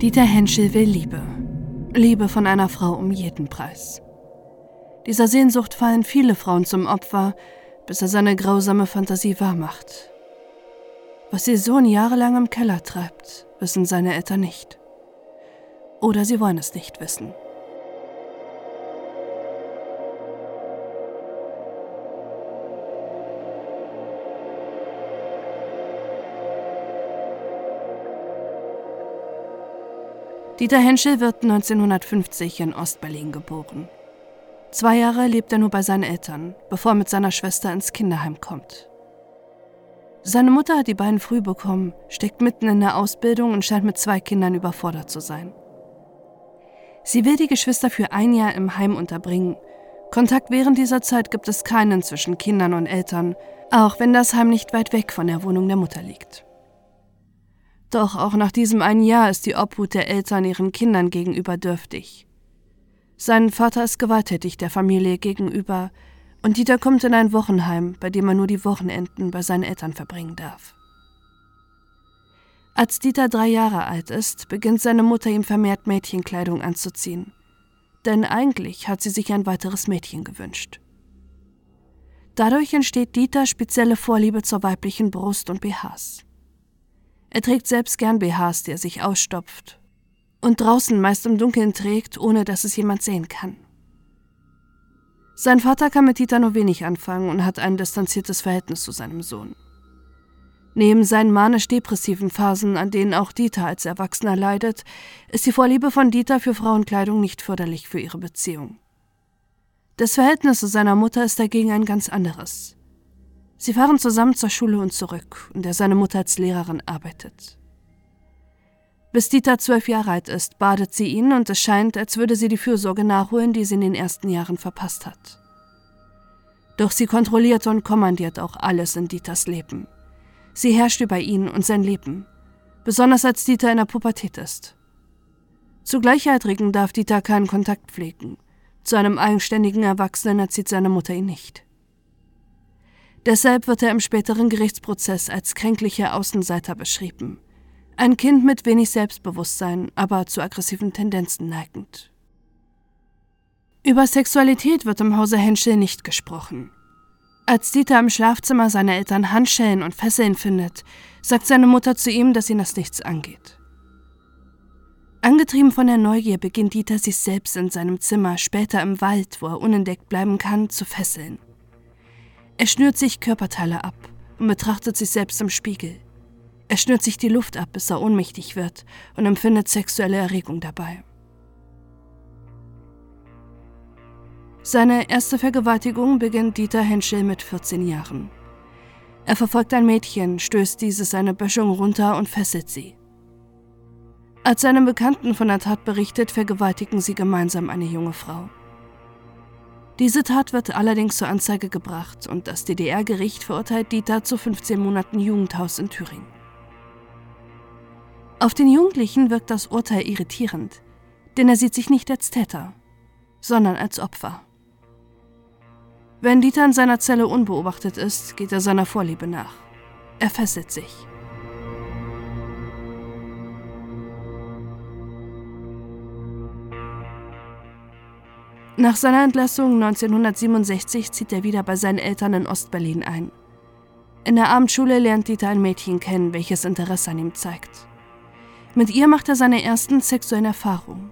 Dieter Henschel will Liebe. Liebe von einer Frau um jeden Preis. Dieser Sehnsucht fallen viele Frauen zum Opfer, bis er seine grausame Fantasie wahrmacht. Was ihr Sohn jahrelang im Keller treibt, wissen seine Eltern nicht. Oder sie wollen es nicht wissen. Dieter Henschel wird 1950 in Ostberlin geboren. Zwei Jahre lebt er nur bei seinen Eltern, bevor er mit seiner Schwester ins Kinderheim kommt. Seine Mutter hat die beiden früh bekommen, steckt mitten in der Ausbildung und scheint mit zwei Kindern überfordert zu sein. Sie will die Geschwister für ein Jahr im Heim unterbringen. Kontakt während dieser Zeit gibt es keinen zwischen Kindern und Eltern, auch wenn das Heim nicht weit weg von der Wohnung der Mutter liegt. Doch auch nach diesem einen Jahr ist die Obhut der Eltern ihren Kindern gegenüber dürftig. Sein Vater ist gewalttätig der Familie gegenüber und Dieter kommt in ein Wochenheim, bei dem er nur die Wochenenden bei seinen Eltern verbringen darf. Als Dieter drei Jahre alt ist, beginnt seine Mutter ihm vermehrt Mädchenkleidung anzuziehen. Denn eigentlich hat sie sich ein weiteres Mädchen gewünscht. Dadurch entsteht Dieter spezielle Vorliebe zur weiblichen Brust und BHs. Er trägt selbst gern BHs, die er sich ausstopft. Und draußen meist im Dunkeln trägt, ohne dass es jemand sehen kann. Sein Vater kann mit Dieter nur wenig anfangen und hat ein distanziertes Verhältnis zu seinem Sohn. Neben seinen manisch-depressiven Phasen, an denen auch Dieter als Erwachsener leidet, ist die Vorliebe von Dieter für Frauenkleidung nicht förderlich für ihre Beziehung. Das Verhältnis zu seiner Mutter ist dagegen ein ganz anderes. Sie fahren zusammen zur Schule und zurück, in der seine Mutter als Lehrerin arbeitet. Bis Dieter zwölf Jahre alt ist, badet sie ihn und es scheint, als würde sie die Fürsorge nachholen, die sie in den ersten Jahren verpasst hat. Doch sie kontrolliert und kommandiert auch alles in Dieters Leben. Sie herrscht über ihn und sein Leben, besonders als Dieter in der Pubertät ist. Zu Gleichaltrigen darf Dieter keinen Kontakt pflegen. Zu einem eigenständigen Erwachsenen erzieht seine Mutter ihn nicht. Deshalb wird er im späteren Gerichtsprozess als kränklicher Außenseiter beschrieben. Ein Kind mit wenig Selbstbewusstsein, aber zu aggressiven Tendenzen neigend. Über Sexualität wird im Hause Henschel nicht gesprochen. Als Dieter im Schlafzimmer seiner Eltern Handschellen und Fesseln findet, sagt seine Mutter zu ihm, dass ihn das nichts angeht. Angetrieben von der Neugier beginnt Dieter sich selbst in seinem Zimmer, später im Wald, wo er unentdeckt bleiben kann, zu fesseln. Er schnürt sich Körperteile ab und betrachtet sich selbst im Spiegel. Er schnürt sich die Luft ab, bis er ohnmächtig wird und empfindet sexuelle Erregung dabei. Seine erste Vergewaltigung beginnt Dieter Henschel mit 14 Jahren. Er verfolgt ein Mädchen, stößt dieses seine Böschung runter und fesselt sie. Als seine Bekannten von der Tat berichtet, vergewaltigen sie gemeinsam eine junge Frau. Diese Tat wird allerdings zur Anzeige gebracht und das DDR-Gericht verurteilt Dieter zu 15 Monaten Jugendhaus in Thüringen. Auf den Jugendlichen wirkt das Urteil irritierend, denn er sieht sich nicht als Täter, sondern als Opfer. Wenn Dieter in seiner Zelle unbeobachtet ist, geht er seiner Vorliebe nach. Er fesselt sich. Nach seiner Entlassung 1967 zieht er wieder bei seinen Eltern in Ostberlin ein. In der Abendschule lernt Dieter ein Mädchen kennen, welches Interesse an ihm zeigt. Mit ihr macht er seine ersten sexuellen Erfahrungen,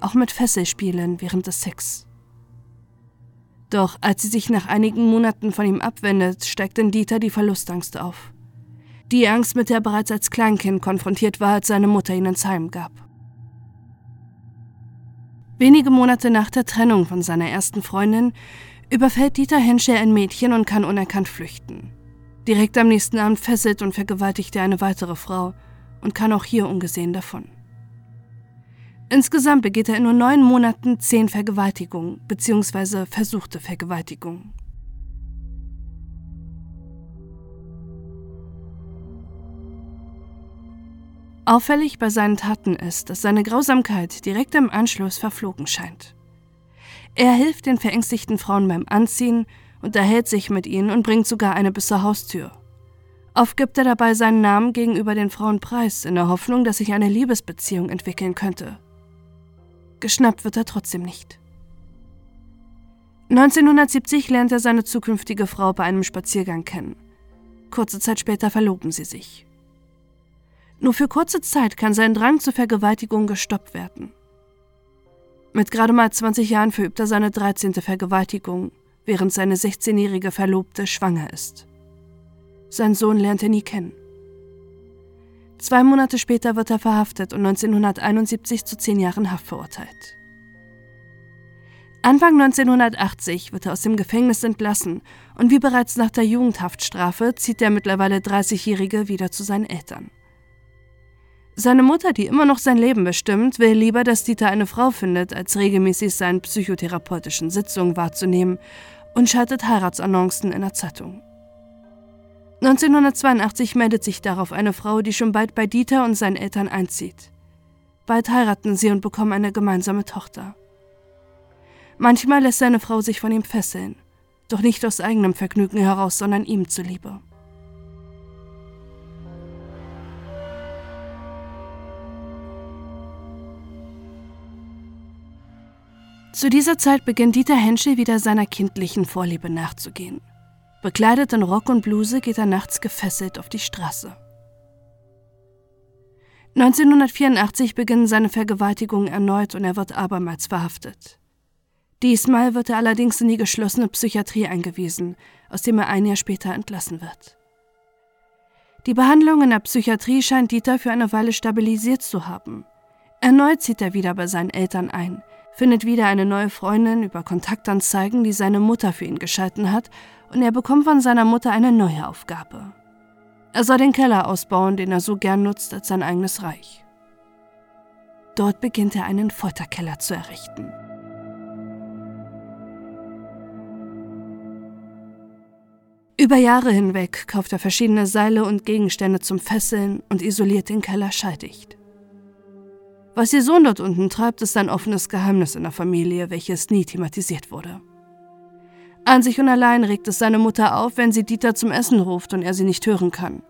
auch mit Fesselspielen während des Sex. Doch als sie sich nach einigen Monaten von ihm abwendet, steigt in Dieter die Verlustangst auf. Die Angst, mit der er bereits als Kleinkind konfrontiert war, als seine Mutter ihn ins Heim gab. Wenige Monate nach der Trennung von seiner ersten Freundin überfällt Dieter Henschel ein Mädchen und kann unerkannt flüchten. Direkt am nächsten Abend fesselt und vergewaltigt er eine weitere Frau und kann auch hier ungesehen davon. Insgesamt begeht er in nur neun Monaten zehn Vergewaltigungen bzw. versuchte Vergewaltigungen. Auffällig bei seinen Taten ist, dass seine Grausamkeit direkt im Anschluss verflogen scheint. Er hilft den verängstigten Frauen beim Anziehen, unterhält sich mit ihnen und bringt sogar eine bis zur Haustür. Oft gibt er dabei seinen Namen gegenüber den Frauen preis, in der Hoffnung, dass sich eine Liebesbeziehung entwickeln könnte. Geschnappt wird er trotzdem nicht. 1970 lernt er seine zukünftige Frau bei einem Spaziergang kennen. Kurze Zeit später verloben sie sich. Nur für kurze Zeit kann sein Drang zur Vergewaltigung gestoppt werden. Mit gerade mal 20 Jahren verübt er seine 13. Vergewaltigung, während seine 16-jährige Verlobte schwanger ist. Sein Sohn lernt er nie kennen. Zwei Monate später wird er verhaftet und 1971 zu zehn Jahren Haft verurteilt. Anfang 1980 wird er aus dem Gefängnis entlassen und wie bereits nach der Jugendhaftstrafe zieht der mittlerweile 30-Jährige wieder zu seinen Eltern. Seine Mutter, die immer noch sein Leben bestimmt, will lieber, dass Dieter eine Frau findet, als regelmäßig seinen psychotherapeutischen Sitzungen wahrzunehmen und schaltet Heiratsannoncen in der Zeitung. 1982 meldet sich darauf eine Frau, die schon bald bei Dieter und seinen Eltern einzieht. Bald heiraten sie und bekommen eine gemeinsame Tochter. Manchmal lässt seine Frau sich von ihm fesseln, doch nicht aus eigenem Vergnügen heraus, sondern ihm zuliebe. Zu dieser Zeit beginnt Dieter Henschel wieder seiner kindlichen Vorliebe nachzugehen. Bekleidet in Rock und Bluse geht er nachts gefesselt auf die Straße. 1984 beginnen seine Vergewaltigungen erneut und er wird abermals verhaftet. Diesmal wird er allerdings in die geschlossene Psychiatrie eingewiesen, aus dem er ein Jahr später entlassen wird. Die Behandlung in der Psychiatrie scheint Dieter für eine Weile stabilisiert zu haben. Erneut zieht er wieder bei seinen Eltern ein, findet wieder eine neue Freundin über Kontaktanzeigen, die seine Mutter für ihn geschalten hat, und er bekommt von seiner Mutter eine neue Aufgabe. Er soll den Keller ausbauen, den er so gern nutzt als sein eigenes Reich. Dort beginnt er einen Folterkeller zu errichten. Über Jahre hinweg kauft er verschiedene Seile und Gegenstände zum Fesseln und isoliert den Keller schalldicht. Was ihr Sohn dort unten treibt, ist ein offenes Geheimnis in der Familie, welches nie thematisiert wurde. An sich und allein regt es seine Mutter auf, wenn sie Dieter zum Essen ruft und er sie nicht hören kann.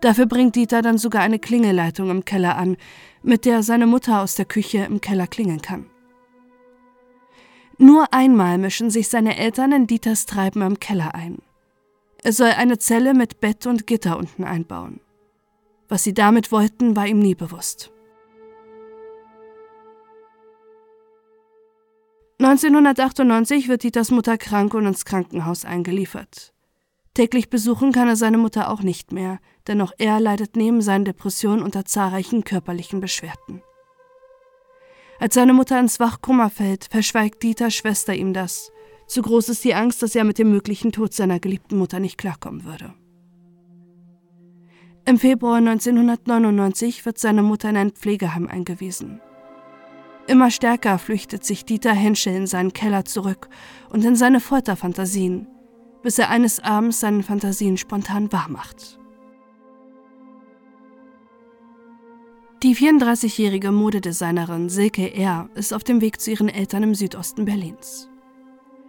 Dafür bringt Dieter dann sogar eine Klingeleitung im Keller an, mit der seine Mutter aus der Küche im Keller klingeln kann. Nur einmal mischen sich seine Eltern in Dieters Treiben im Keller ein. Er soll eine Zelle mit Bett und Gitter unten einbauen. Was sie damit wollten, war ihm nie bewusst. 1998 wird Dieters Mutter krank und ins Krankenhaus eingeliefert. Täglich besuchen kann er seine Mutter auch nicht mehr, denn auch er leidet neben seinen Depressionen unter zahlreichen körperlichen Beschwerden. Als seine Mutter ins Wachkoma fällt, verschweigt Dieters Schwester ihm das. Zu groß ist die Angst, dass er mit dem möglichen Tod seiner geliebten Mutter nicht klarkommen würde. Im Februar 1999 wird seine Mutter in ein Pflegeheim eingewiesen. Immer stärker flüchtet sich Dieter Henschel in seinen Keller zurück und in seine Folterfantasien, bis er eines Abends seinen Fantasien spontan wahrmacht. Die 34-jährige Modedesignerin Silke R. ist auf dem Weg zu ihren Eltern im Südosten Berlins.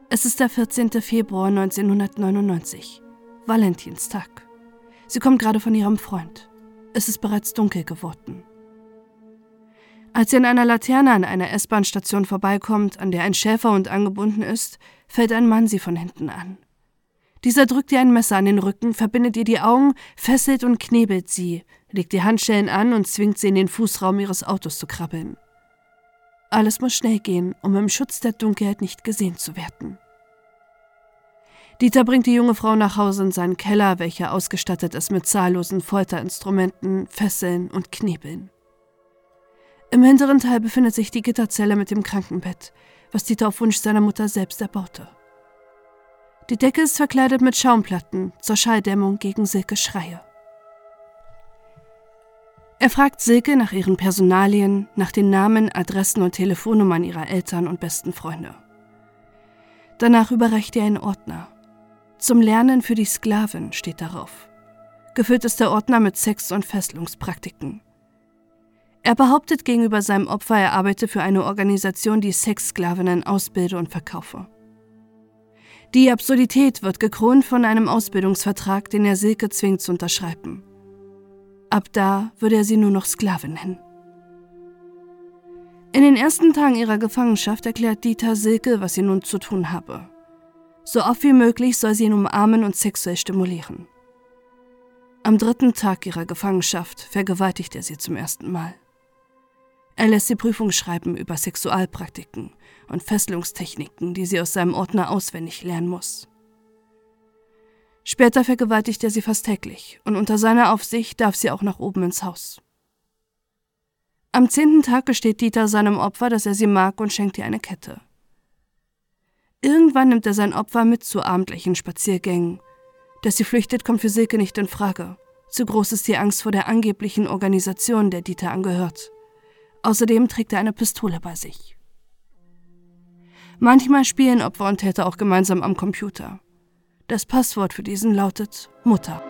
Es ist der 14. Februar 1999, Valentinstag. Sie kommt gerade von ihrem Freund. Es ist bereits dunkel geworden. Als sie an einer Laterne an einer S-Bahn-Station vorbeikommt, an der ein Schäferhund angebunden ist, fällt ein Mann sie von hinten an. Dieser drückt ihr ein Messer an den Rücken, verbindet ihr die Augen, fesselt und knebelt sie, legt die Handschellen an und zwingt sie in den Fußraum ihres Autos zu krabbeln. Alles muss schnell gehen, um im Schutz der Dunkelheit nicht gesehen zu werden. Dieter bringt die junge Frau nach Hause in seinen Keller, welcher ausgestattet ist mit zahllosen Folterinstrumenten, Fesseln und Knebeln. Im hinteren Teil befindet sich die Gitterzelle mit dem Krankenbett, was Dieter auf Wunsch seiner Mutter selbst erbaute. Die Decke ist verkleidet mit Schaumplatten zur Schalldämmung gegen Silkes Schreie. Er fragt Silke nach ihren Personalien, nach den Namen, Adressen und Telefonnummern ihrer Eltern und besten Freunde. Danach überreicht er einen Ordner. Zum Lernen für die Sklavin steht darauf. Gefüllt ist der Ordner mit Sex- und Fesselungspraktiken. Er behauptet gegenüber seinem Opfer, er arbeite für eine Organisation, die Sexsklavinnen ausbilde und verkaufe. Die Absurdität wird gekrönt von einem Ausbildungsvertrag, den er Silke zwingt zu unterschreiben. Ab da würde er sie nur noch Sklavin nennen. In den ersten Tagen ihrer Gefangenschaft erklärt Dieter Silke, was sie nun zu tun habe. So oft wie möglich soll sie ihn umarmen und sexuell stimulieren. Am dritten Tag ihrer Gefangenschaft vergewaltigt er sie zum ersten Mal. Er lässt sie Prüfung schreiben über Sexualpraktiken und Fesselungstechniken, die sie aus seinem Ordner auswendig lernen muss. Später vergewaltigt er sie fast täglich und unter seiner Aufsicht darf sie auch nach oben ins Haus. Am zehnten Tag gesteht Dieter seinem Opfer, dass er sie mag und schenkt ihr eine Kette. Irgendwann nimmt er sein Opfer mit zu abendlichen Spaziergängen. Dass sie flüchtet, kommt für Silke nicht in Frage. Zu groß ist die Angst vor der angeblichen Organisation, der Dieter angehört. Außerdem trägt er eine Pistole bei sich. Manchmal spielen Opfer und Täter auch gemeinsam am Computer. Das Passwort für diesen lautet Mutter.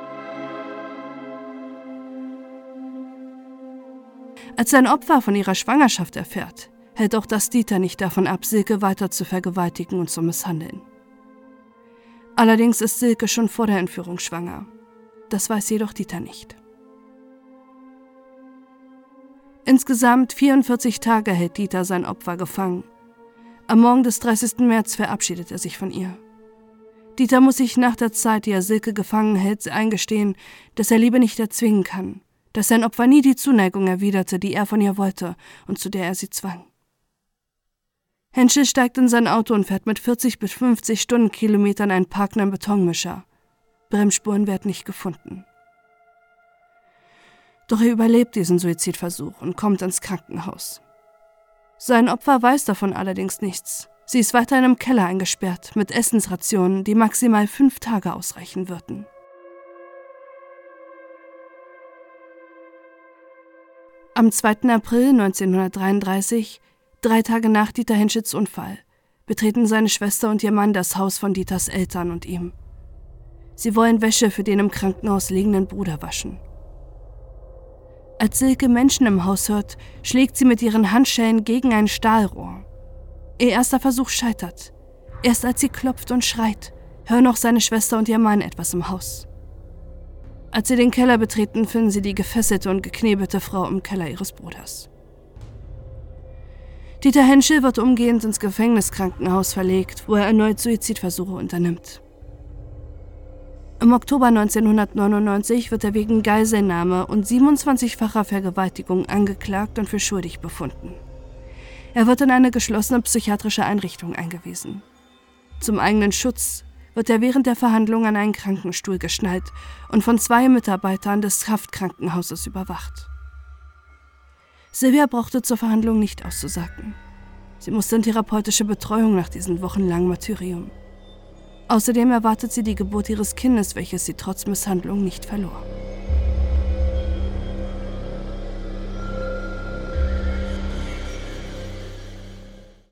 Als sein Opfer von ihrer Schwangerschaft erfährt, hält auch das Dieter nicht davon ab, Silke weiter zu vergewaltigen und zu misshandeln. Allerdings ist Silke schon vor der Entführung schwanger. Das weiß jedoch Dieter nicht. Insgesamt 44 Tage hält Dieter sein Opfer gefangen. Am Morgen des 30. März verabschiedet er sich von ihr. Dieter muss sich nach der Zeit, die er Silke gefangen hält, eingestehen, dass er Liebe nicht erzwingen kann, dass sein Opfer nie die Zuneigung erwiderte, die er von ihr wollte und zu der er sie zwang. Henschel steigt in sein Auto und fährt mit 40 bis 50 Stundenkilometern einen parkenden Betonmischer. Bremsspuren werden nicht gefunden. Doch er überlebt diesen Suizidversuch und kommt ins Krankenhaus. Sein Opfer weiß davon allerdings nichts. Sie ist weiterhin im Keller eingesperrt mit Essensrationen, die maximal fünf Tage ausreichen würden. Am 2. April 1933 Drei Tage nach Dieter Henschits Unfall betreten seine Schwester und ihr Mann das Haus von Dieters Eltern und ihm. Sie wollen Wäsche für den im Krankenhaus liegenden Bruder waschen. Als Silke Menschen im Haus hört, schlägt sie mit ihren Handschellen gegen ein Stahlrohr. Ihr erster Versuch scheitert. Erst als sie klopft und schreit, hören auch seine Schwester und ihr Mann etwas im Haus. Als sie den Keller betreten, finden sie die gefesselte und geknebelte Frau im Keller ihres Bruders. Dieter Henschel wird umgehend ins Gefängniskrankenhaus verlegt, wo er erneut Suizidversuche unternimmt. Im Oktober 1999 wird er wegen Geiselnahme und 27-facher Vergewaltigung angeklagt und für schuldig befunden. Er wird in eine geschlossene psychiatrische Einrichtung eingewiesen. Zum eigenen Schutz wird er während der Verhandlung an einen Krankenstuhl geschnallt und von zwei Mitarbeitern des Haftkrankenhauses überwacht. Silvia brauchte zur Verhandlung nicht auszusagen. Sie musste in therapeutische Betreuung nach diesem wochenlangen Martyrium. Außerdem erwartet sie die Geburt ihres Kindes, welches sie trotz Misshandlung nicht verlor.